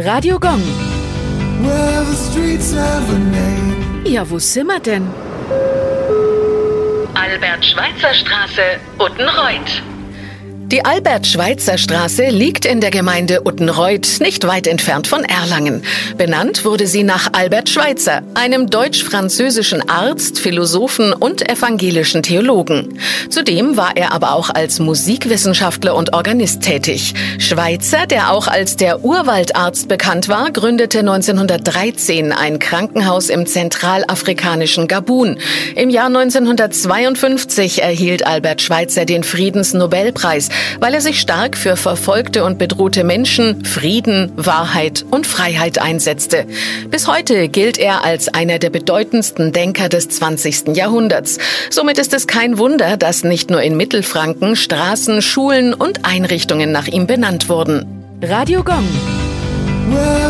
Radio Gong. Ja, wo sind wir denn? Albert-Schweitzer-Straße, Uttenreuth. Die Albert-Schweitzer-Straße liegt in der Gemeinde Uttenreuth, nicht weit entfernt von Erlangen. Benannt wurde sie nach Albert Schweitzer, einem deutsch-französischen Arzt, Philosophen und evangelischen Theologen. Zudem war er aber auch als Musikwissenschaftler und Organist tätig. Schweitzer, der auch als der Urwaldarzt bekannt war, gründete 1913 ein Krankenhaus im zentralafrikanischen Gabun. Im Jahr 1952 erhielt Albert Schweitzer den Friedensnobelpreis weil er sich stark für verfolgte und bedrohte Menschen, Frieden, Wahrheit und Freiheit einsetzte. Bis heute gilt er als einer der bedeutendsten Denker des 20. Jahrhunderts. Somit ist es kein Wunder, dass nicht nur in Mittelfranken Straßen, Schulen und Einrichtungen nach ihm benannt wurden. Radio Gong. Well,